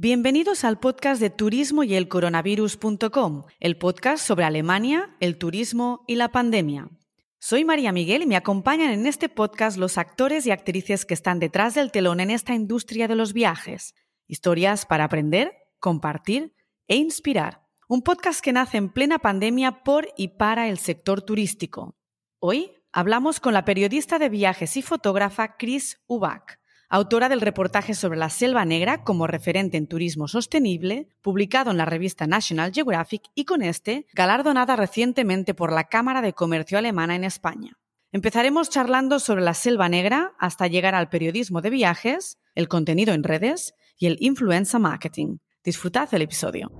Bienvenidos al podcast de turismo y el coronavirus.com, el podcast sobre Alemania, el turismo y la pandemia. Soy María Miguel y me acompañan en este podcast los actores y actrices que están detrás del telón en esta industria de los viajes. Historias para aprender, compartir e inspirar. Un podcast que nace en plena pandemia por y para el sector turístico. Hoy hablamos con la periodista de viajes y fotógrafa Chris Ubach, autora del reportaje sobre la Selva Negra como referente en turismo sostenible, publicado en la revista National Geographic y con este galardonada recientemente por la Cámara de Comercio Alemana en España. Empezaremos charlando sobre la Selva Negra hasta llegar al periodismo de viajes, el contenido en redes y el influencer marketing. Disfrutad del episodio.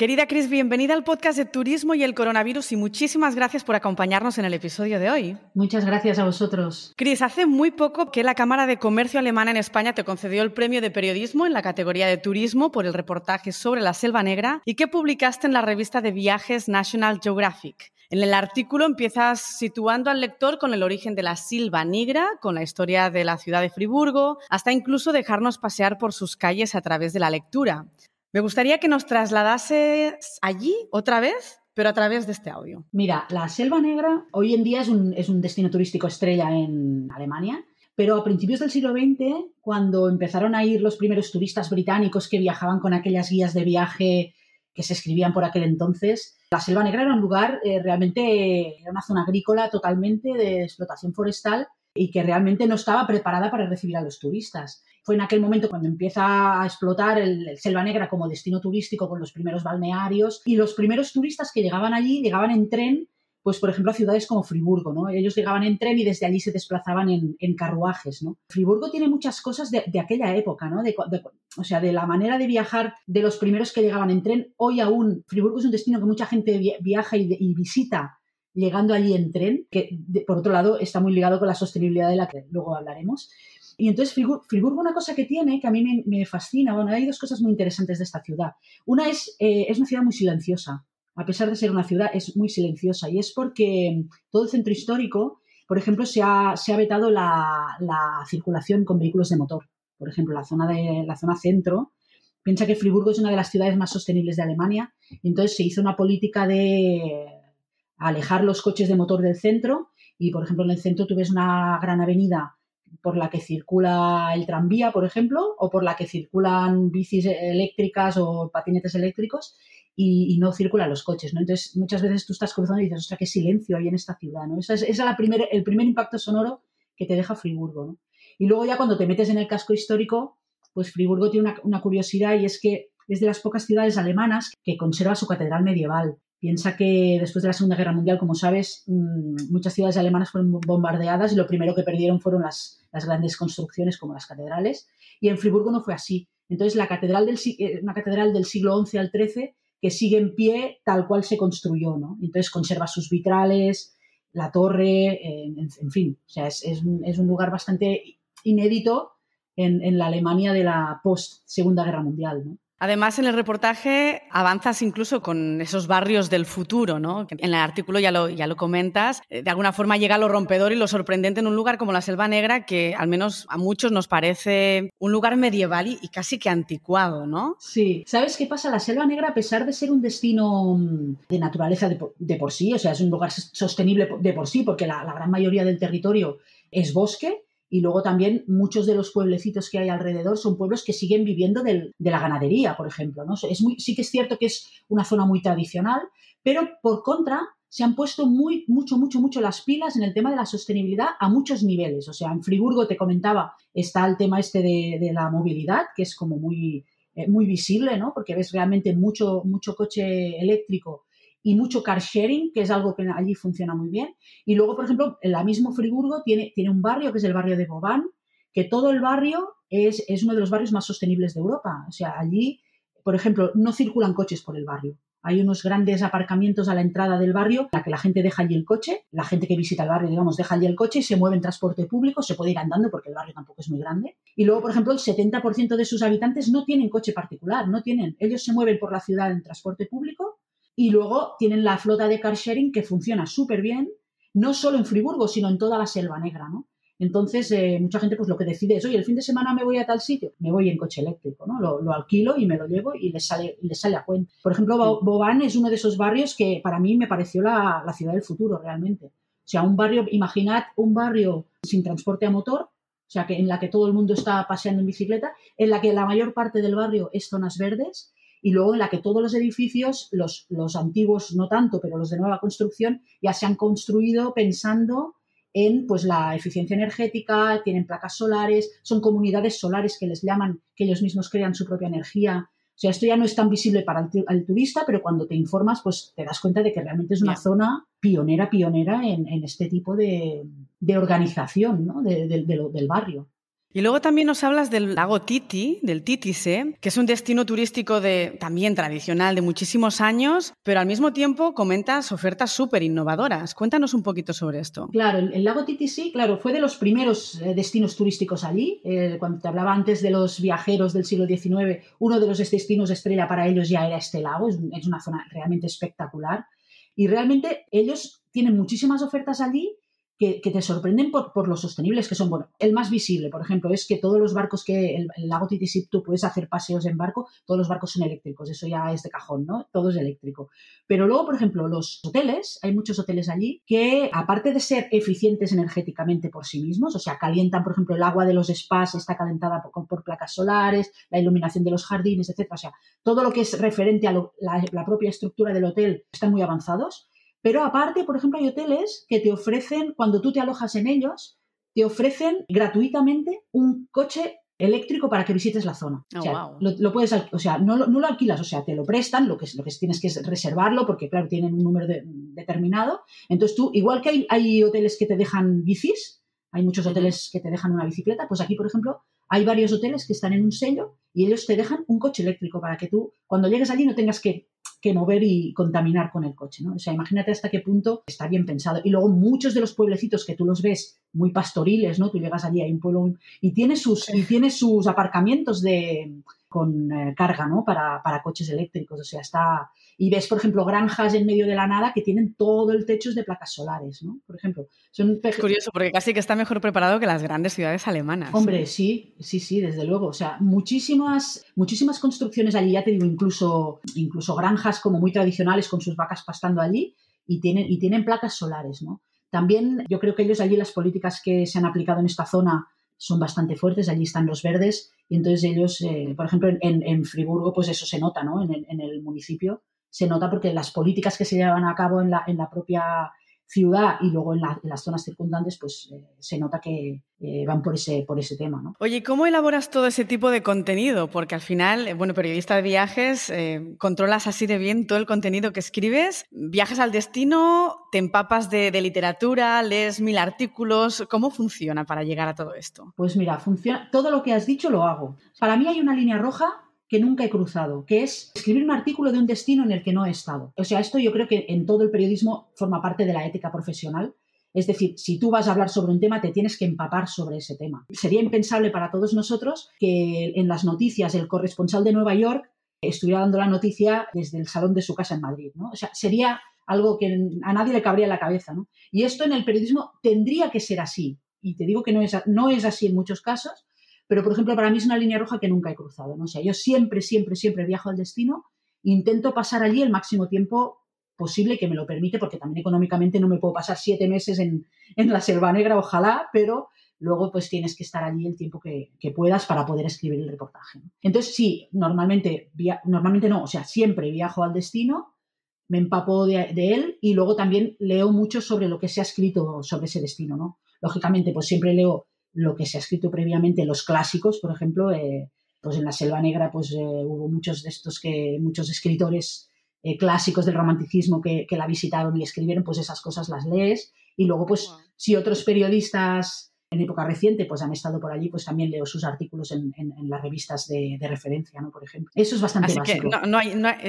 Querida Cris, bienvenida al podcast de Turismo y el Coronavirus y muchísimas gracias por acompañarnos en el episodio de hoy. Muchas gracias a vosotros. Cris, hace muy poco que la Cámara de Comercio Alemana en España te concedió el premio de periodismo en la categoría de turismo por el reportaje sobre la Selva Negra y que publicaste en la revista de viajes National Geographic. En el artículo empiezas situando al lector con el origen de la Silva Negra, con la historia de la ciudad de Friburgo, hasta incluso dejarnos pasear por sus calles a través de la lectura. Me gustaría que nos trasladases allí otra vez, pero a través de este audio. Mira, la Selva Negra hoy en día es un, es un destino turístico estrella en Alemania. Pero a principios del siglo XX, cuando empezaron a ir los primeros turistas británicos que viajaban con aquellas guías de viaje que se escribían por aquel entonces, la Selva Negra era un lugar eh, realmente, era una zona agrícola totalmente de explotación forestal y que realmente no estaba preparada para recibir a los turistas. Fue en aquel momento cuando empieza a explotar el, Selva Negra como destino turístico con los primeros balnearios y los primeros turistas que llegaban allí llegaban en tren pues por ejemplo a ciudades como Friburgo, ¿no? Ellos llegaban en tren y desde allí se desplazaban en, carruajes, ¿no? Friburgo tiene muchas cosas de, aquella época, ¿no? o sea, de la manera de viajar de los primeros que llegaban en tren. Hoy aún Friburgo es un destino que mucha gente viaja y visita llegando allí en tren, que por otro lado está muy ligado con la sostenibilidad de la que luego hablaremos. Y entonces Friburgo, una cosa que tiene, que a mí me, fascina, bueno, hay dos cosas muy interesantes de esta ciudad. Una es, eh, es una ciudad muy silenciosa, a pesar de ser una ciudad, es muy silenciosa y es porque todo el centro histórico, por ejemplo, se ha, se ha vetado la, la, circulación con vehículos de motor. Por ejemplo, la zona, de, la zona centro, piensa que Friburgo es una de las ciudades más sostenibles de Alemania y entonces se hizo una política de alejar los coches de motor del centro y, por ejemplo, en el centro tú ves una gran avenida por la que circula el tranvía, por ejemplo, o por la que circulan bicis eléctricas o patinetes eléctricos y, no circulan los coches, ¿no? Entonces, muchas veces tú estás cruzando y dices, ostras, qué silencio hay en esta ciudad, ¿no? Ese es, la el primer impacto sonoro que te deja Friburgo. Y luego ya cuando te metes en el casco histórico, pues Friburgo tiene una curiosidad y es que es de las pocas ciudades alemanas que conserva su catedral medieval. Piensa que después de la Segunda Guerra Mundial, como sabes, mm, muchas ciudades alemanas fueron bombardeadas y lo primero que perdieron fueron las, grandes construcciones como las catedrales. Y en Friburgo no fue así. Entonces, la catedral del, eh, una catedral del siglo XI al XIII que sigue en pie tal cual se construyó. ¿no? Entonces, conserva sus vitrales, la torre, en, fin. O sea, es, un, lugar bastante inédito en, en la Alemania de la post-Segunda Guerra Mundial. ¿no? Además, en el reportaje avanzas incluso con esos barrios del futuro, ¿no? En el artículo ya lo, ya lo comentas. Eh, de alguna forma llega lo rompedor y lo sorprendente en un lugar como la Selva Negra, que al menos a muchos nos parece un lugar medieval y, casi que anticuado, ¿no? Sí. ¿Sabes qué pasa? La Selva Negra, a pesar de ser un destino mm, de naturaleza de por, sí, o sea, es un lugar sostenible de por sí, porque la gran mayoría del territorio es bosque, y luego también muchos de los pueblecitos que hay alrededor son pueblos que siguen viviendo de la ganadería, por ejemplo. ¿no? Es muy, sí que es cierto que es una zona muy tradicional, pero por contra se han puesto muy, mucho, mucho, mucho las pilas en el tema de la sostenibilidad a muchos niveles. O sea, en Friburgo, te comentaba, está el tema este de, la movilidad, que es como muy, eh, muy visible, ¿no? Porque ves realmente mucho, mucho coche eléctrico y mucho car sharing, que es algo que allí funciona muy bien. Y luego, por ejemplo, la mismo Friburgo tiene, tiene un barrio que es el barrio de Bobán, que todo el barrio es, es uno de los barrios más sostenibles de Europa. O sea, allí, por ejemplo, no circulan coches por el barrio. Hay unos grandes aparcamientos a la entrada del barrio, en la que la gente deja allí el coche, la gente que visita el barrio, digamos, deja allí el coche y se mueve en transporte público, se puede ir andando porque el barrio tampoco es muy grande. Y luego, por ejemplo, el 70% de sus habitantes no tienen coche particular, no tienen, ellos se mueven por la ciudad en transporte público y luego tienen la flota de car sharing que funciona súper bien. no solo en Friburgo, sino en toda la selva negra, ¿no? Entonces, eh, mucha gente pues lo que decide es, oye, el fin de semana me voy a tal sitio, me voy en coche eléctrico, ¿no? Lo, alquilo y me lo llevo y les sale, sale a cuenta. Por ejemplo, Bobán es uno de esos barrios que para mí me pareció la, la ciudad del futuro realmente. O sea, un barrio, imaginad un barrio sin transporte a motor, o sea, que en la que todo el mundo está paseando en bicicleta, en la que la mayor parte del barrio es zonas verdes y luego en la que todos los edificios, los, los antiguos no tanto, pero los de nueva construcción, ya se han construido pensando en pues, la eficiencia energética, tienen placas solares, son comunidades solares que les llaman, que ellos mismos crean su propia energía. O sea, esto ya no es tan visible para el, turista, pero cuando te informas, pues te das cuenta de que realmente es una zona pionera, pionera en, este tipo de, organización ¿no? del barrio. Y luego también nos hablas del lago Titi, del Titise, que es un destino turístico de, también tradicional de muchísimos años, pero al mismo tiempo comentas ofertas súper innovadoras. Cuéntanos un poquito sobre esto. Claro, el, lago Titisi, claro, fue de los primeros eh, destinos turísticos allí. Eh, cuando te hablaba antes de los viajeros del siglo XIX, uno de los destinos estrella para ellos ya era este lago. Es una zona realmente espectacular. Y realmente ellos tienen muchísimas ofertas allí que, te sorprenden por, por, lo sostenibles que son. Bueno, el más visible, por ejemplo, es que todos los barcos que el, lago Titisip tú puedes hacer paseos en barco, todos los barcos son eléctricos, eso ya es de cajón, ¿no? Todo es eléctrico. Pero luego, por ejemplo, los hoteles, hay muchos hoteles allí que, aparte de ser eficientes energéticamente por sí mismos, o sea, calientan, por ejemplo, el agua de los spas está calentada por, por placas solares, la iluminación de los jardines, etcétera. O sea, todo lo que es referente a la, la propia estructura del hotel están muy avanzados pero aparte, por ejemplo, hay hoteles que te ofrecen, cuando tú te alojas en ellos, te ofrecen gratuitamente un coche eléctrico para que visites la zona. o sea, lo, puedes, o sea, no, lo alquilas, o sea, te lo prestan, lo que, lo que tienes que es reservarlo, porque claro, tienen un número determinado. Entonces tú, igual que hay, hay, hoteles que te dejan bicis, hay muchos hoteles que te dejan una bicicleta, pues aquí, por ejemplo, hay varios hoteles que están en un sello y ellos te dejan un coche eléctrico para que tú, cuando llegues allí, no tengas que que mover y contaminar con el coche, ¿no? O sea, imagínate hasta qué punto está bien pensado. Y luego muchos de los pueblecitos que tú los ves muy pastoriles, ¿no? Tú llegas allí, hay un pueblo y tiene sus, y tiene sus aparcamientos de, con eh, carga, ¿no? Para, para, coches eléctricos. O sea, está. Y ves, por ejemplo, granjas en medio de la nada que tienen todo el techo de placas solares, ¿no? Por ejemplo. Son es curioso, porque casi que está mejor preparado que las grandes ciudades alemanas. Hombre, sí, sí, sí, desde luego. O sea, muchísimas, muchísimas construcciones allí, ya te digo, incluso, incluso granjas como muy tradicionales con sus vacas pastando allí y tienen, y tienen placas solares, ¿no? También yo creo que ellos allí las políticas que se han aplicado en esta zona son bastante fuertes, allí están los verdes y entonces ellos, eh, por ejemplo, en, en, Friburgo, pues eso se nota, ¿no? En el, en el, municipio se nota porque las políticas que se llevan a cabo en la, en la propia ciudad y luego en, las zonas circundantes, pues eh, se nota que eh, van por ese, por ese tema. ¿no? Oye, ¿cómo elaboras todo ese tipo de contenido? Porque al final, eh, bueno, periodista de viajes, controlas así de bien todo el contenido que escribes, viajas al destino, te empapas de, de, literatura, lees mil artículos. ¿Cómo funciona para llegar a todo esto? Pues mira, funciona, todo lo que has dicho lo hago. Para mí hay una línea roja que nunca he cruzado, que es escribir un artículo de un destino en el que no he estado. O sea, esto yo creo que en todo el periodismo forma parte de la ética profesional. Es decir, si tú vas a hablar sobre un tema, te tienes que empapar sobre ese tema. Sería impensable para todos nosotros que en las noticias el corresponsal de Nueva York estuviera dando la noticia desde el salón de su casa en Madrid. ¿no? O sea, sería algo que a nadie le cabría en la cabeza. ¿no? Y esto en el periodismo tendría que ser así. Y te digo que no es, no es así en muchos casos, pero, por ejemplo, para mí es una línea roja que nunca he cruzado. ¿no? O sea, yo siempre, siempre, siempre viajo al destino, intento pasar allí el máximo tiempo posible que me lo permite, porque también económicamente no me puedo pasar siete meses en, la Selva Negra, ojalá, pero luego pues tienes que estar allí el tiempo que, puedas para poder escribir el reportaje. Entonces, sí, normalmente, normalmente no, o sea, siempre viajo al destino, me empapo de, de, él y luego también leo mucho sobre lo que se ha escrito sobre ese destino, ¿no? Lógicamente, pues siempre leo lo que se ha escrito previamente, los clásicos, por ejemplo, eh, pues en la Selva Negra pues eh, hubo muchos de estos que, muchos escritores eh, clásicos del romanticismo que, la visitaron y escribieron, pues esas cosas las lees. Y luego, pues, si otros periodistas en época reciente pues han estado por allí, pues también leo sus artículos en, las revistas de, referencia, ¿no? Por ejemplo. Eso es bastante básico.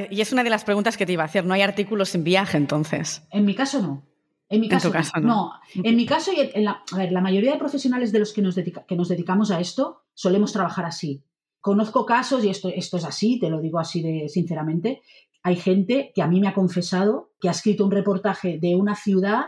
y es una de las preguntas que te iba a hacer, ¿no hay artículos en viaje entonces? En mi caso no. En mi caso, no. En mi caso, y en la, a ver, la mayoría de profesionales de los que nos, que nos dedicamos a esto solemos trabajar así. Conozco casos, y esto, esto es así, te lo digo así de sinceramente, hay gente que a mí me ha confesado que ha escrito un reportaje de una ciudad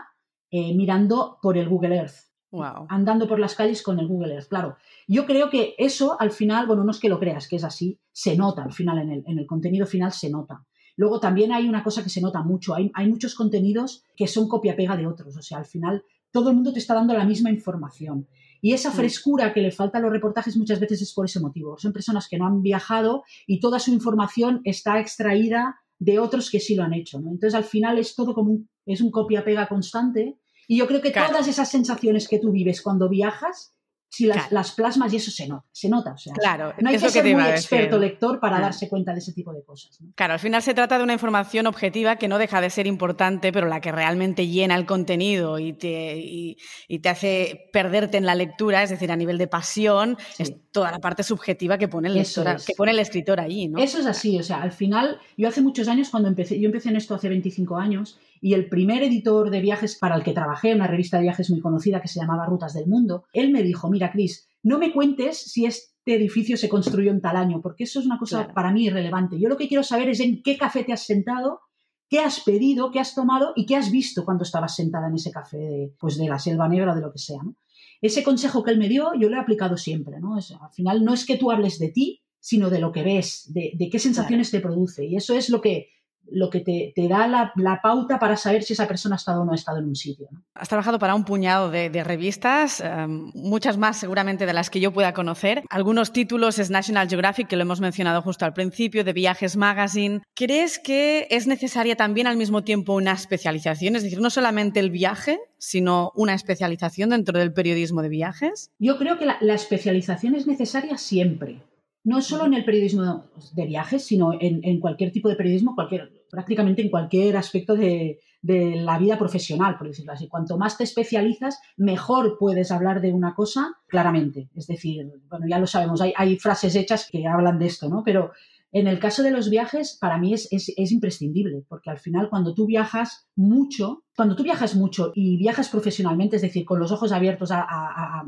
eh, mirando por el Google Earth. Wow. Andando por las calles con el Google Earth, claro. Yo creo que eso al final, bueno, no es que lo creas, que es así, se nota al final, en el, en el contenido final se nota. Luego también hay una cosa que se nota mucho, hay, hay muchos contenidos que son copia-pega de otros, o sea, al final todo el mundo te está dando la misma información. Y esa frescura que le falta a los reportajes muchas veces es por ese motivo. Son personas que no han viajado y toda su información está extraída de otros que sí lo han hecho. ¿no? Entonces, al final es todo como un, es un copia-pega constante. Y yo creo que Claro. todas esas sensaciones que tú vives cuando viajas, si las, Claro. las plasmas y eso se nota, se nota. O sea, Claro, no hay que ser muy experto lector para Ah. darse cuenta de ese tipo de cosas. ¿no? Claro, al final se trata de una información objetiva que no deja de ser importante, pero la que realmente llena el contenido y te, y, y te hace perderte en la lectura, es decir, a nivel de pasión, Sí. es toda la parte subjetiva que pone el, lector, es. que pone el escritor allí, ¿no? Eso es así, o sea, al final, yo hace muchos años cuando empecé, yo empecé en esto hace 25 años y el primer editor de viajes para el que trabajé, una revista de viajes muy conocida que se llamaba Rutas del Mundo, él me dijo, mira, Cris, no me cuentes si este edificio se construyó en tal año, porque eso es una cosa Claro. para mí irrelevante. Yo lo que quiero saber es en qué café te has sentado, qué has pedido, qué has tomado y qué has visto cuando estabas sentada en ese café de, pues de la Selva Negra o de lo que sea, ¿no? Ese consejo que él me dio, yo lo he aplicado siempre, ¿no? Es- al final no es que tú hables de ti, sino de lo que ves, de, de qué sensaciones te produce. Y eso es lo que, lo que te, te da la, la pauta para saber si esa persona ha estado o no ha estado en un sitio. ¿no? Has trabajado para un puñado de, de revistas, eh, muchas más seguramente de las que yo pueda conocer. Algunos títulos es National Geographic, que lo hemos mencionado justo al principio, de Viajes Magazine. ¿Crees que es necesaria también al mismo tiempo una especialización? Es decir, no solamente el viaje, sino una especialización dentro del periodismo de viajes. Yo creo que la, la especialización es necesaria siempre. No solo en el periodismo de viajes, sino en, en cualquier tipo de periodismo, cualquier, prácticamente en cualquier aspecto de, la vida profesional, por decirlo así. Cuanto más te especializas, mejor puedes hablar de una cosa claramente. Es decir, bueno, ya lo sabemos, hay, hay frases hechas que hablan de esto, ¿no? Pero en el caso de los viajes, para mí es, es, es, imprescindible, porque al final cuando tú viajas mucho, cuando tú viajas mucho y viajas profesionalmente, es decir, con los ojos abiertos a, a,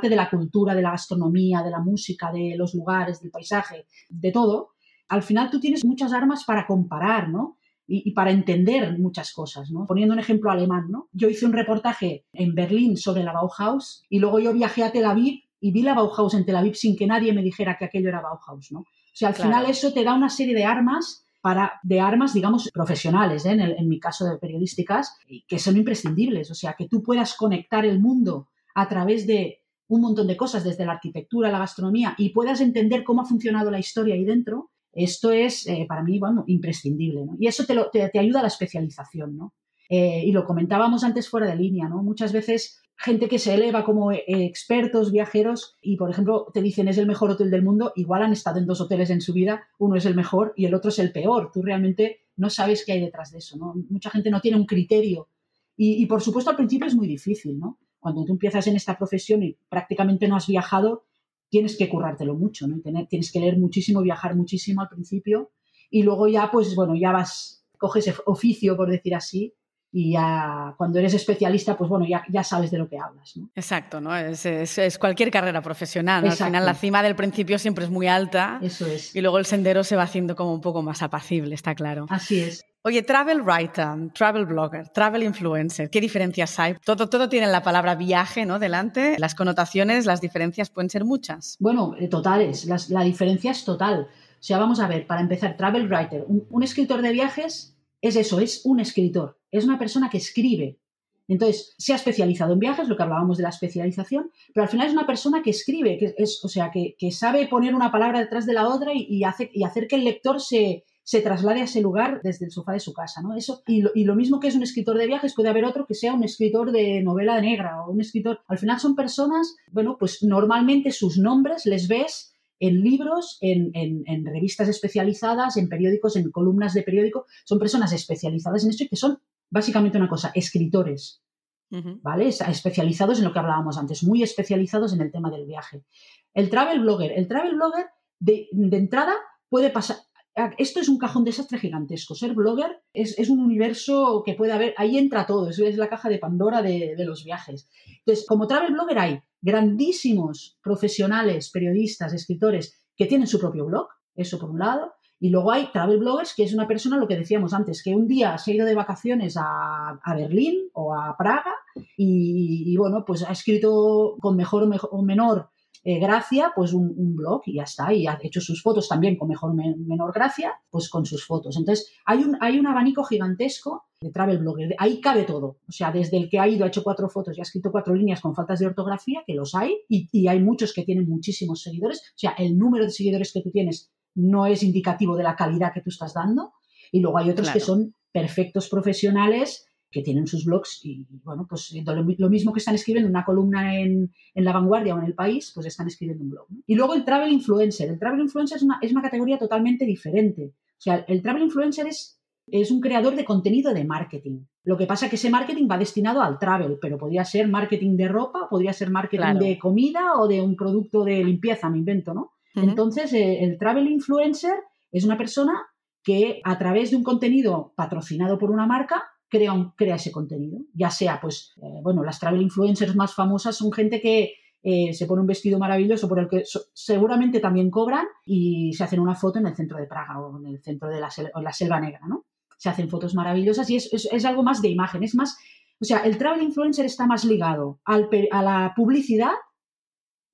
de la cultura, de la gastronomía, de la música, de los lugares, del paisaje, de todo, al final tú tienes muchas armas para comparar, ¿no? Y, y, para entender muchas cosas, ¿no? Poniendo un ejemplo alemán, ¿no? Yo hice un reportaje en Berlín sobre la Bauhaus y luego yo viajé a Tel Aviv y vi la Bauhaus en Tel Aviv sin que nadie me dijera que aquello era Bauhaus, ¿no? O sea, al claro. final eso te da una serie de armas para, de armas, digamos, profesionales, ¿eh? en, el, en, mi caso de periodísticas, que son imprescindibles. O sea, que tú puedas conectar el mundo a través de un montón de cosas, desde la arquitectura, la gastronomía, y puedas entender cómo ha funcionado la historia ahí dentro, esto es, eh, para mí, bueno, imprescindible. ¿no? Y eso te, lo, te, te, ayuda a la especialización, ¿no? Eh, y lo comentábamos antes fuera de línea, ¿no? Muchas veces gente que se eleva como eh, expertos, viajeros, y por ejemplo te dicen es el mejor hotel del mundo, igual han estado en dos hoteles en su vida, uno es el mejor y el otro es el peor. Tú realmente no sabes qué hay detrás de eso, ¿no? Mucha gente no tiene un criterio. Y, por supuesto al principio es muy difícil, ¿no? Cuando tú empiezas en esta profesión y prácticamente no has viajado, tienes que currártelo mucho, ¿no? Tienes que leer muchísimo, viajar muchísimo al principio y luego ya, pues bueno, ya vas, coges oficio, por decir así, y ya cuando eres especialista, pues bueno, ya, ya sabes de lo que hablas. ¿no? Exacto, ¿no? Es, es, es cualquier carrera profesional. ¿no? Al final la cima del principio siempre es muy alta Eso es. y luego el sendero se va haciendo como un poco más apacible, está claro. Así es. Oye, travel writer, travel blogger, travel influencer, ¿qué diferencias hay? Todo, todo tiene la palabra viaje, ¿no? Delante. Las connotaciones, las diferencias pueden ser muchas. Bueno, eh, totales. Las, la diferencia es total. O sea, vamos a ver, para empezar, travel writer, un, un escritor de viajes es eso, es un escritor, es una persona que escribe. Entonces, se ha especializado en viajes, lo que hablábamos de la especialización, pero al final es una persona que escribe, que es, o sea, que, que sabe poner una palabra detrás de la otra y, y, hace, y hacer que el lector se, se, traslade a ese lugar desde el sofá de su casa, ¿no? Eso, y lo, y lo mismo que es un escritor de viajes, puede haber otro que sea un escritor de novela negra o un escritor. Al final son personas, bueno, pues normalmente sus nombres les ves en libros, en, en, en, revistas especializadas, en periódicos, en columnas de periódico. Son personas especializadas en esto y que son básicamente una cosa, escritores, uh -huh. ¿vale? Especializados en lo que hablábamos antes, muy especializados en el tema del viaje. El travel blogger, el travel blogger de, de entrada puede pasar, esto es un cajón desastre gigantesco. Ser blogger es, es, un universo que puede haber, ahí entra todo, es, es la caja de Pandora de, de, los viajes. Entonces, como travel blogger hay grandísimos profesionales, periodistas, escritores que tienen su propio blog, eso por un lado, Y luego hay travel bloggers, que es una persona, lo que decíamos antes, que un día se ha ido de vacaciones a, Berlín o a Praga y, bueno, pues ha escrito con mejor o menor eh, gracia, pues un, blog y ya está. Y ha hecho sus fotos también con mejor o menor gracia, pues con sus fotos. Entonces, hay un, hay un abanico gigantesco de travel blogger. Ahí cabe todo. O sea, desde el que ha ido, ha hecho cuatro fotos y ha escrito cuatro líneas con faltas de ortografía, que los hay, y, y hay muchos que tienen muchísimos seguidores. O sea, el número de seguidores que tú tienes no es indicativo de la calidad que tú estás dando. Y luego hay otros que son perfectos profesionales que tienen sus blogs y, bueno, pues lo, mismo que están escribiendo una columna en, La Vanguardia o en El País, pues están escribiendo un blog. Y luego el travel influencer. El travel influencer es una, es una categoría totalmente diferente. O sea, el travel influencer es, es un creador de contenido de marketing. Lo que pasa es que ese marketing va destinado al travel, pero podría ser marketing de ropa, podría ser marketing de comida o de un producto de limpieza, me invento, ¿no? Entonces, eh, el travel influencer es una persona que a través de un contenido patrocinado por una marca crea, crea ese contenido. Ya sea, pues, eh, bueno, las travel influencers más famosas son gente que eh, se pone un vestido maravilloso por el que seguramente también cobran y se hacen una foto en el centro de Praga o en el centro de la, la Selva Negra, ¿no? Se hacen fotos maravillosas y es, es, algo más de imagen, es más, o sea, el travel influencer está más ligado al, a la publicidad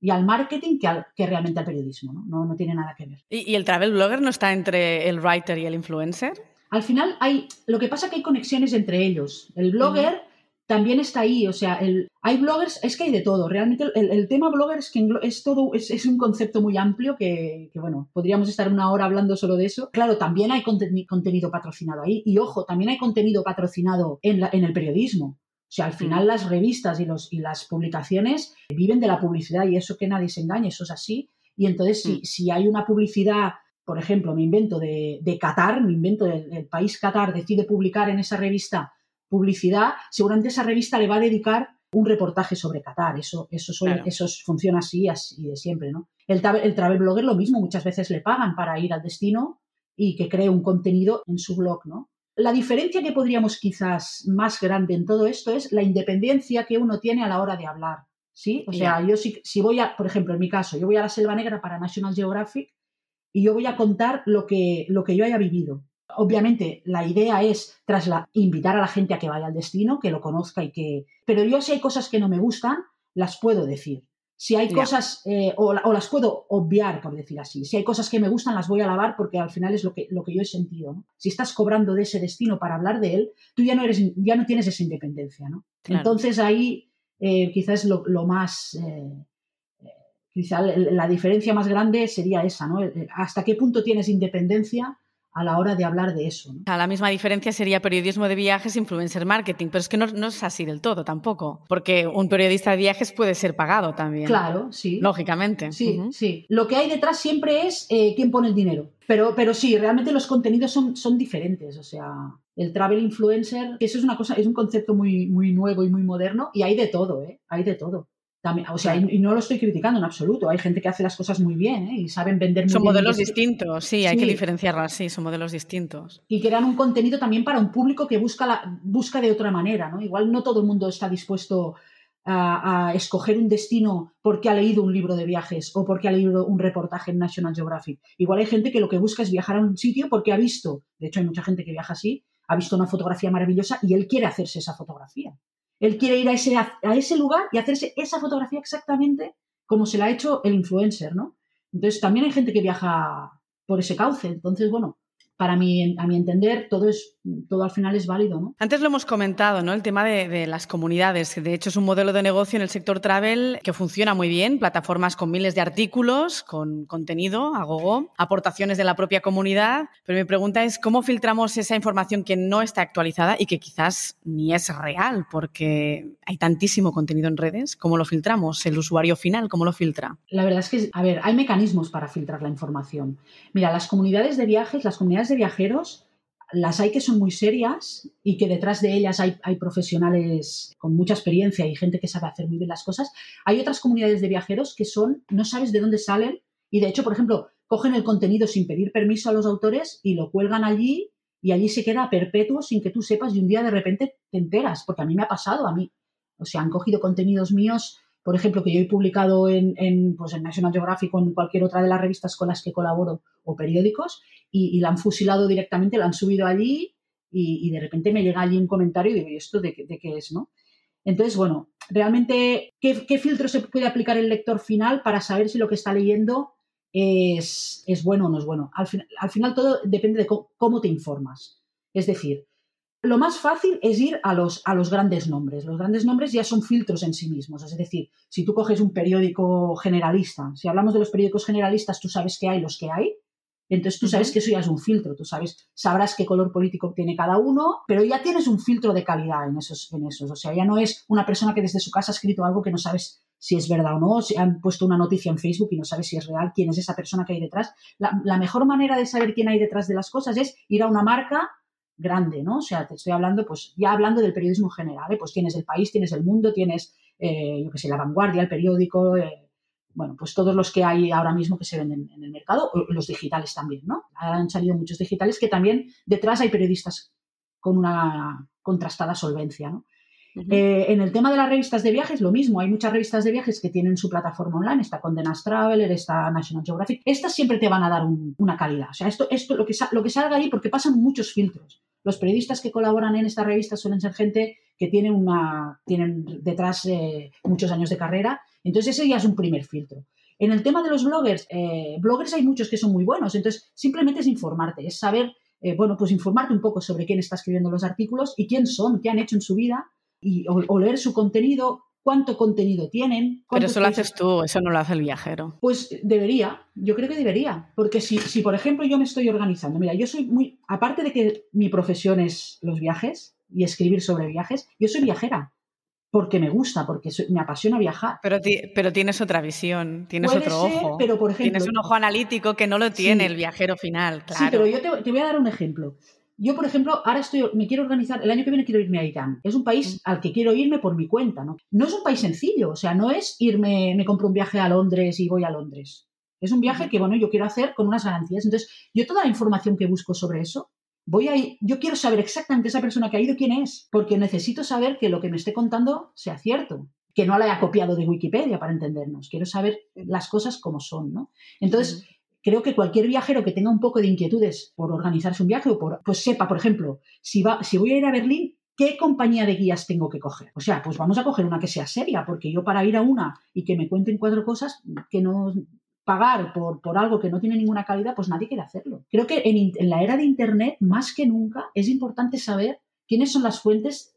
y al marketing que, que realmente al periodismo, ¿no? ¿no? tiene nada que ver. ¿Y, el travel blogger no está entre el writer y el influencer? Al final hay, lo que pasa es que hay conexiones entre ellos. El blogger también está ahí, o sea, el, hay bloggers, es que hay de todo. Realmente el, tema blogger es que es todo, es, un concepto muy amplio que, bueno, podríamos estar una hora hablando solo de eso. Claro, también hay contenido patrocinado ahí. Y ojo, también hay contenido patrocinado en, en el periodismo. O sea, al final las revistas y, los, y las publicaciones viven de la publicidad y eso que nadie se engañe, eso es así. Y entonces, si, si hay una publicidad, por ejemplo, me invento de, de Qatar, me invento del, país Qatar, decide publicar en esa revista publicidad, seguramente esa revista le va a dedicar un reportaje sobre Qatar. Eso, eso, eso funciona así, así de siempre, ¿no? El, el travel blogger lo mismo, muchas veces le pagan para ir al destino y que cree un contenido en su blog, ¿no? La diferencia que podríamos quizás más grande en todo esto es la independencia que uno tiene a la hora de hablar. ¿Sí? O sea, yo si, si voy a, por ejemplo, en mi caso, yo voy a la Selva Negra para National Geographic y yo voy a contar lo que, lo que yo haya vivido. Obviamente, la idea es trasla invitar a la gente a que vaya al destino, que lo conozca y que... Pero yo si hay cosas que no me gustan, las puedo decir. Si hay cosas, eh, o, las puedo obviar, por decir así. Si hay cosas que me gustan, las voy a lavar porque al final es lo que, lo que yo he sentido. Si estás cobrando de ese destino para hablar de él, tú ya no, eres, ya no tienes esa independencia. ¿no? Entonces ahí eh, quizás lo, lo más... Eh, quizá la diferencia más grande sería esa, ¿no? ¿Hasta qué punto tienes independencia a la hora de hablar de eso. A la misma diferencia sería periodismo de viajes, influencer marketing, pero es que no, es así del todo tampoco, porque un periodista de viajes puede ser pagado también. Claro, sí. Lógicamente. Sí, sí. Lo que hay detrás siempre es eh, quién pone el dinero. Pero, pero sí, realmente los contenidos son, son diferentes. O sea, el travel influencer, que eso es una cosa, es un concepto muy, muy nuevo y muy moderno, y hay de todo, ¿eh? Hay de todo o sea, y, no lo estoy criticando en absoluto. Hay gente que hace las cosas muy bien ¿eh? y saben vender muy son modelos distintos, sí, hay que diferenciarlas, sí, son modelos distintos. Y crean un contenido también para un público que busca, la, busca de otra manera, ¿no? Igual no todo el mundo está dispuesto a, escoger un destino porque ha leído un libro de viajes o porque ha leído un reportaje en National Geographic. Igual hay gente que lo que busca es viajar a un sitio porque ha visto, de hecho hay mucha gente que viaja así, ha visto una fotografía maravillosa y él quiere hacerse esa fotografía. Él quiere ir a ese, a ese lugar y hacerse esa fotografía exactamente como se la ha hecho el influencer, ¿no? Entonces también hay gente que viaja por ese cauce. Entonces, bueno, para mí, a mi entender, todo, es, todo al final es válido. ¿no? Antes lo hemos comentado, ¿no? el tema de, las comunidades, de hecho es un modelo de negocio en el sector travel que funciona muy bien, plataformas con miles de artículos, con contenido a gogo, aportaciones de la propia comunidad, pero mi pregunta es, ¿cómo filtramos esa información que no está actualizada y que quizás ni es real? Porque hay tantísimo contenido en redes, ¿cómo lo filtramos? ¿El usuario final cómo lo filtra? La verdad es que, a ver, hay mecanismos para filtrar la información. Mira, las comunidades de viajes, las comunidades de viajeros las hay que son muy serias y que detrás de ellas hay, profesionales con mucha experiencia y gente que sabe hacer muy bien las cosas. Hay otras comunidades de viajeros que son, no sabes de dónde salen y de hecho, por ejemplo, cogen el contenido sin pedir permiso a los autores y lo cuelgan allí y allí se queda perpetuo sin que tú sepas y un día de repente te enteras, porque a mí me ha pasado, a mí, o sea, han cogido contenidos míos por ejemplo, que yo he publicado en, pues en National Geographic o en cualquier otra de las revistas con las que colaboro o periódicos y, la han fusilado directamente, la han subido allí y, de repente me llega allí un comentario y digo, ¿y esto de, de qué es? ¿no? Entonces, bueno, realmente, ¿qué, filtro se puede aplicar el lector final para saber si lo que está leyendo es, bueno o no es bueno? Al final todo depende de cómo, te informas. Es decir, lo más fácil es ir a los, a los grandes nombres. Los grandes nombres ya son filtros en sí mismos. Es decir, si tú coges un periódico generalista, si hablamos de los periódicos generalistas, tú sabes que hay los que hay, entonces tú sabes que eso ya es un filtro, tú sabes, sabrás qué color político tiene cada uno, pero ya tienes un filtro de calidad en esos, en esos. O sea, ya no es una persona que desde su casa ha escrito algo que no sabes si es verdad o no, si han puesto una noticia en Facebook y no sabes si es real, quién es esa persona que hay detrás. La, mejor manera de saber quién hay detrás de las cosas es ir a una marca grande, ¿no? O sea, te estoy hablando, pues ya hablando del periodismo general, ¿eh? pues tienes el país, tienes el mundo, tienes, eh, yo qué sé, la vanguardia, el periódico, eh, bueno, pues todos los que hay ahora mismo que se venden en el mercado, los digitales también, ¿no? Han salido muchos digitales que también detrás hay periodistas con una contrastada solvencia, ¿no? Eh, en el tema de las revistas de viajes, lo mismo. Hay muchas revistas de viajes que tienen su plataforma online. Está Condenas Traveler, está National Geographic. Estas siempre te van a dar una calidad. O sea, esto, esto lo, que, lo que salga ahí, porque pasan muchos filtros. Los periodistas que colaboran en esta revista suelen ser gente que tiene una, tienen detrás eh, muchos años de carrera entonces ese ya es un primer filtro. En el tema de los bloggers, eh, bloggers hay muchos que son muy buenos, entonces simplemente es informarte, es saber, eh, bueno, pues informarte un poco sobre quién está escribiendo los artículos y quién son, qué han hecho en su vida, y, o, leer su contenido, cuánto contenido tienen. Pero eso lo haces tú, eso no lo hace el viajero. Pues debería, yo creo que debería, porque si, si, por ejemplo, yo me estoy organizando, mira, yo soy muy, aparte de que mi profesión es los viajes y escribir sobre viajes, yo soy viajera porque me gusta, porque me apasiona viajar. Pero, pero tienes otra visión, tienes otro ojo. Pero por ejemplo, tienes un ojo analítico que no lo tiene el viajero final. Claro. Sí, pero yo te, voy a dar un ejemplo. Yo, por ejemplo, ahora estoy, me quiero organizar, el año que viene quiero irme a Irán. Es un país mm. al que quiero irme por mi cuenta, ¿no? No es un país sencillo, o sea, no es irme, me compro un viaje a Londres y voy a Londres. Es un viaje que, bueno, yo quiero hacer con unas garantías. Entonces, yo toda la información que busco sobre eso, voy a yo quiero saber exactamente esa persona que ha ido quién es, porque necesito saber que lo que me esté contando sea cierto, que no la haya copiado de Wikipedia para entendernos. Quiero saber las cosas como son, ¿no? Entonces, creo que cualquier viajero que tenga un poco de inquietudes por organizarse un viaje o por, pues sepa, por ejemplo, si va, si voy a ir a Berlín, ¿qué compañía de guías tengo que coger? O sea, pues vamos a coger una que sea seria, porque yo para ir a una y que me cuenten cuatro cosas que no pagar por, por, algo que no tiene ninguna calidad, pues nadie quiere hacerlo. Creo que en, la era de Internet, más que nunca, es importante saber quiénes son las fuentes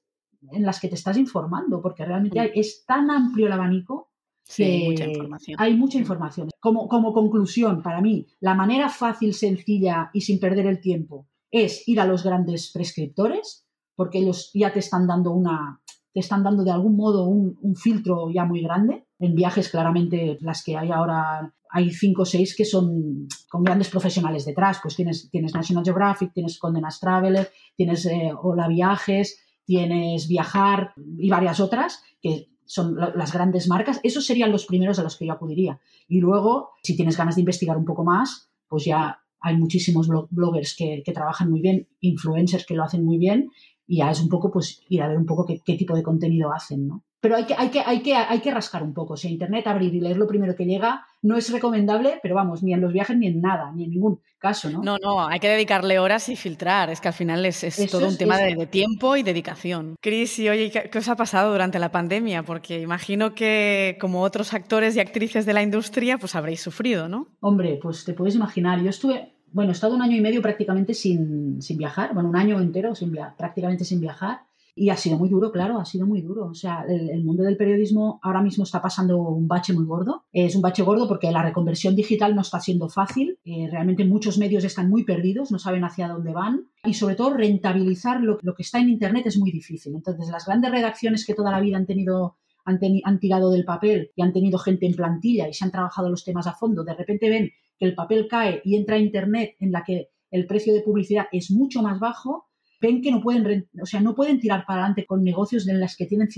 en las que te estás informando, porque realmente es tan amplio el abanico Sí, hay mucha información. Hay mucha información. Como, como conclusión, para mí, la manera fácil, sencilla y sin perder el tiempo es ir a los grandes prescriptores, porque ellos ya te están dando una, te están dando de algún modo un, un filtro ya muy grande. En viajes, claramente, las que hay ahora hay cinco o seis que son con grandes profesionales detrás. Pues tienes, tienes National Geographic, tienes Condenas Traveler, tienes eh, Hola Viajes, tienes Viajar y varias otras que son las grandes marcas. Esos serían los primeros a los que yo acudiría. Y luego, si tienes ganas de investigar un poco más, pues ya hay muchísimos bloggers que, trabajan muy bien, influencers que lo hacen muy bien y ya es un poco pues ir a ver un poco qué, qué tipo de contenido hacen, ¿no? Pero hay que, hay, que, hay, que, hay que rascar un poco. O sea, Internet, abrir y leer lo primero que llega no es recomendable, pero vamos, ni en los viajes ni en nada, ni en ningún caso, ¿no? No, no, hay que dedicarle horas y filtrar. Es que al final es, es todo un tema de, tiempo y dedicación. Cris, y oye, ¿qué, os ha pasado durante la pandemia? Porque imagino que, como otros actores y actrices de la industria, pues habréis sufrido, ¿no? Hombre, pues te puedes imaginar. Yo estuve, bueno, he estado un año y medio prácticamente sin, sin viajar, bueno, un año entero sin prácticamente sin viajar. Y ha sido muy duro, claro, ha sido muy duro. O sea, el, mundo del periodismo ahora mismo está pasando un bache muy gordo. Es un bache gordo porque la reconversión digital no está siendo fácil. Eh, realmente muchos medios están muy perdidos, no saben hacia dónde van. Y sobre todo rentabilizar lo, que está en Internet es muy difícil. Entonces, las grandes redacciones que toda la vida han tenido han, han, tirado del papel y han tenido gente en plantilla y se han trabajado los temas a fondo, de repente ven que el papel cae y entra Internet en la que el precio de publicidad es mucho más bajo, ven que no pueden, o sea, no pueden tirar para adelante con negocios en las que tienen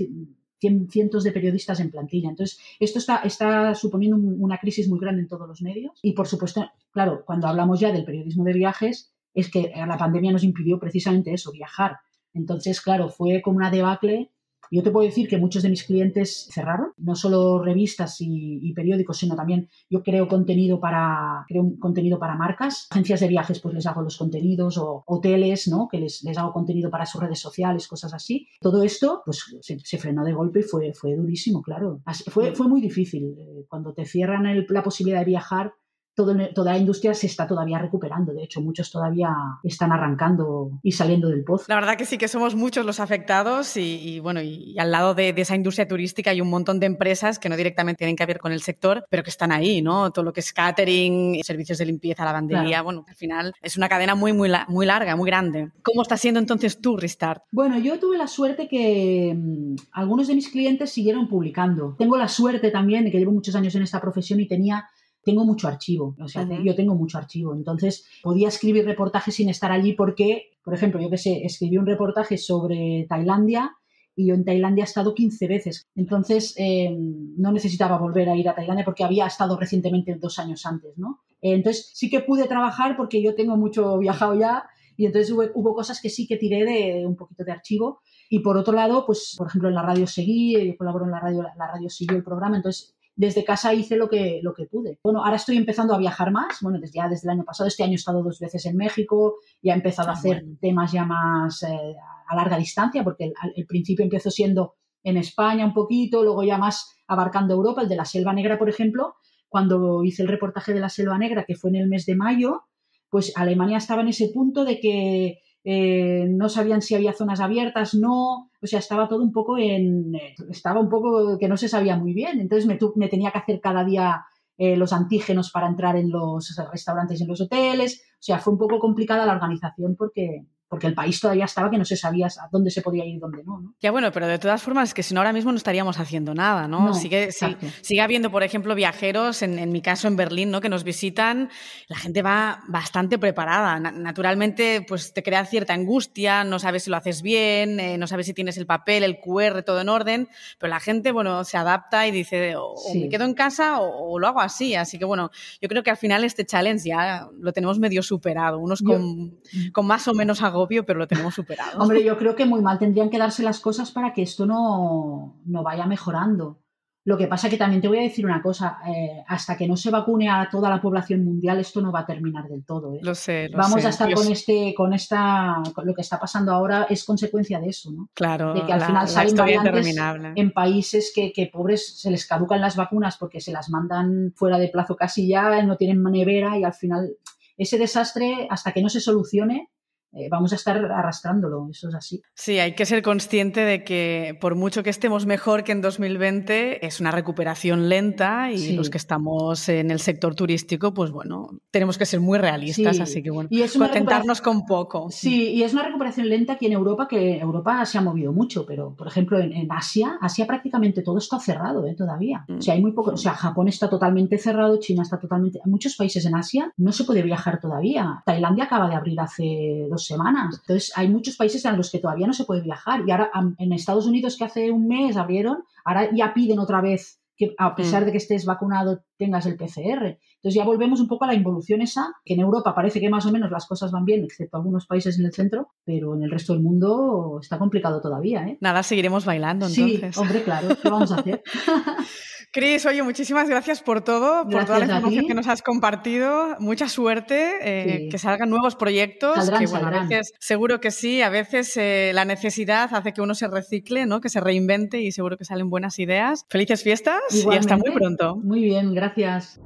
cientos de periodistas en plantilla. Entonces, esto está, está suponiendo una crisis muy grande en todos los medios. Y, por supuesto, claro, cuando hablamos ya del periodismo de viajes, es que la pandemia nos impidió precisamente eso, viajar. Entonces, claro, fue como una debacle Yo te puedo decir que muchos de mis clientes cerraron, no solo revistas y, periódicos, sino también yo creo contenido para creo contenido para marcas, agencias de viajes, pues les hago los contenidos o hoteles, ¿no? Que les, les hago contenido para sus redes sociales, cosas así. Todo esto, pues se, frenó de golpe y fue, fue durísimo, claro. fue, fue muy difícil. Eh, cuando te cierran la posibilidad de viajar, toda la industria se está todavía recuperando. De hecho, muchos todavía están arrancando y saliendo del pozo. La verdad que sí que somos muchos los afectados y, bueno, y, al lado de, esa industria turística hay un montón de empresas que no directamente tienen que ver con el sector, pero que están ahí, ¿no? Todo lo que es catering, servicios de limpieza, lavandería, bueno, al final es una cadena muy, muy, muy larga, muy grande. ¿Cómo está siendo entonces tu Restart? Bueno, yo tuve la suerte que mm, algunos de mis clientes siguieron publicando. Tengo la suerte también de que llevo muchos años en esta profesión y tenía tengo mucho archivo, o sea, yo tengo mucho archivo, entonces podía escribir reportajes sin estar allí porque, por ejemplo, yo que sé, escribí un reportaje sobre Tailandia y yo en Tailandia he estado 15 veces, entonces eh, no necesitaba volver a ir a Tailandia porque había estado recientemente dos años antes, ¿no? entonces sí que pude trabajar porque yo tengo mucho viajado ya y entonces hubo, cosas que sí que tiré de un poquito de archivo. Y por otro lado, pues por ejemplo en la radio seguí, yo colaboro en la radio, la radio siguió el programa, entonces desde casa hice lo que, lo que pude. Bueno, ahora estoy empezando a viajar más, bueno, desde, ya desde el año pasado, este año he estado dos veces en México, ya he empezado a ah, hacer temas ya más eh, a larga distancia, porque el, principio empezó siendo en España un poquito, luego ya más abarcando Europa, el de la Selva Negra, por ejemplo, cuando hice el reportaje de la Selva Negra, que fue en el mes de mayo, pues Alemania estaba en ese punto de que eh, no sabían si había zonas abiertas, no, o sea, estaba todo un poco en, estaba un poco que no se sabía muy bien, entonces me, me tenía que hacer cada día eh, los antígenos para entrar en los restaurantes y en los hoteles, o sea, fue un poco complicada la organización porque, porque el país todavía estaba que no se sabía a dónde se podía ir y dónde no, Ya bueno, pero de todas formas, es que si no ahora mismo no estaríamos haciendo nada, ¿no? sigue, sigue habiendo, por ejemplo, viajeros, en, mi caso en Berlín, ¿no? Que nos visitan, la gente va bastante preparada. naturalmente, pues te crea cierta angustia, no sabes si lo haces bien, eh, no sabes si tienes el papel, el QR, todo en orden, pero la gente, bueno, se adapta y dice, o, me quedo en casa o, lo hago así. Así que, bueno, yo creo que al final este challenge ya lo tenemos medio superado, unos con, con más o menos agobio, pero lo tenemos superado. Hombre, yo creo que muy mal tendrían que darse las cosas para que esto no, no vaya mejorando. Lo que pasa que también te voy a decir una cosa, eh, hasta que no se vacune a toda la población mundial, esto no va a terminar del todo. ¿eh? Lo sé. Vamos a estar con este, con esta, lo que está pasando ahora es consecuencia de eso, ¿no? Claro. De que al final salen variantes en países que, que, pobres se les caducan las vacunas porque se las mandan fuera de plazo casi ya, no tienen nevera y al final ese desastre, hasta que no se solucione, eh, vamos a estar arrastrándolo, eso es así. Sí, hay que ser consciente de que por mucho que estemos mejor que en 2020, es una recuperación lenta y los que estamos en el sector turístico, pues bueno, tenemos que ser muy realistas, así que bueno, contentarnos con poco. Sí, y es una recuperación lenta aquí en Europa, que Europa se ha movido mucho, pero por ejemplo en, Asia, Asia prácticamente todo está cerrado ¿eh? todavía. O sea, hay muy poco, o sea, Japón está totalmente cerrado, China está totalmente... muchos países en Asia no se puede viajar todavía. Tailandia acaba de abrir hace dos semanas. Entonces, hay muchos países en los que todavía no se puede viajar. Y ahora, en Estados Unidos, que hace un mes abrieron, ahora ya piden otra vez que a pesar mm. de que estés vacunado tengas el PCR. Entonces ya volvemos un poco a la involución esa, que en Europa parece que más o menos las cosas van bien, excepto algunos países en el centro, pero en el resto del mundo está complicado todavía. ¿eh? Nada, seguiremos bailando entonces. Sí, hombre, claro, ¿qué vamos a hacer? Cris, oye, muchísimas gracias por todo, por toda la información que nos has compartido. Mucha suerte, eh, que salgan nuevos proyectos. que, bueno, a veces, seguro que sí, a veces eh, la necesidad hace que uno se recicle, ¿no? que se reinvente y seguro que salen buenas ideas. Felices fiestas y hasta muy pronto. Muy bien, gracias.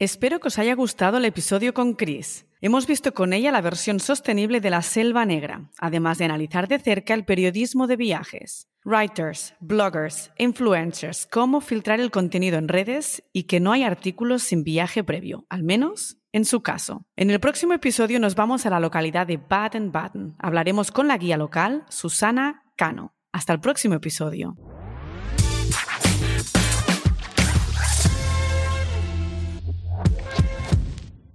Espero que os haya gustado el episodio con Chris. Hemos visto con ella la versión sostenible de la Selva Negra, además de analizar de cerca el periodismo de viajes. Writers, bloggers, influencers, cómo filtrar el contenido en redes y que no hay artículos sin viaje previo, al menos en su caso. En el próximo episodio nos vamos a la localidad de Baden-Baden. Hablaremos con la guía local, Susana Cano. Hasta el próximo episodio.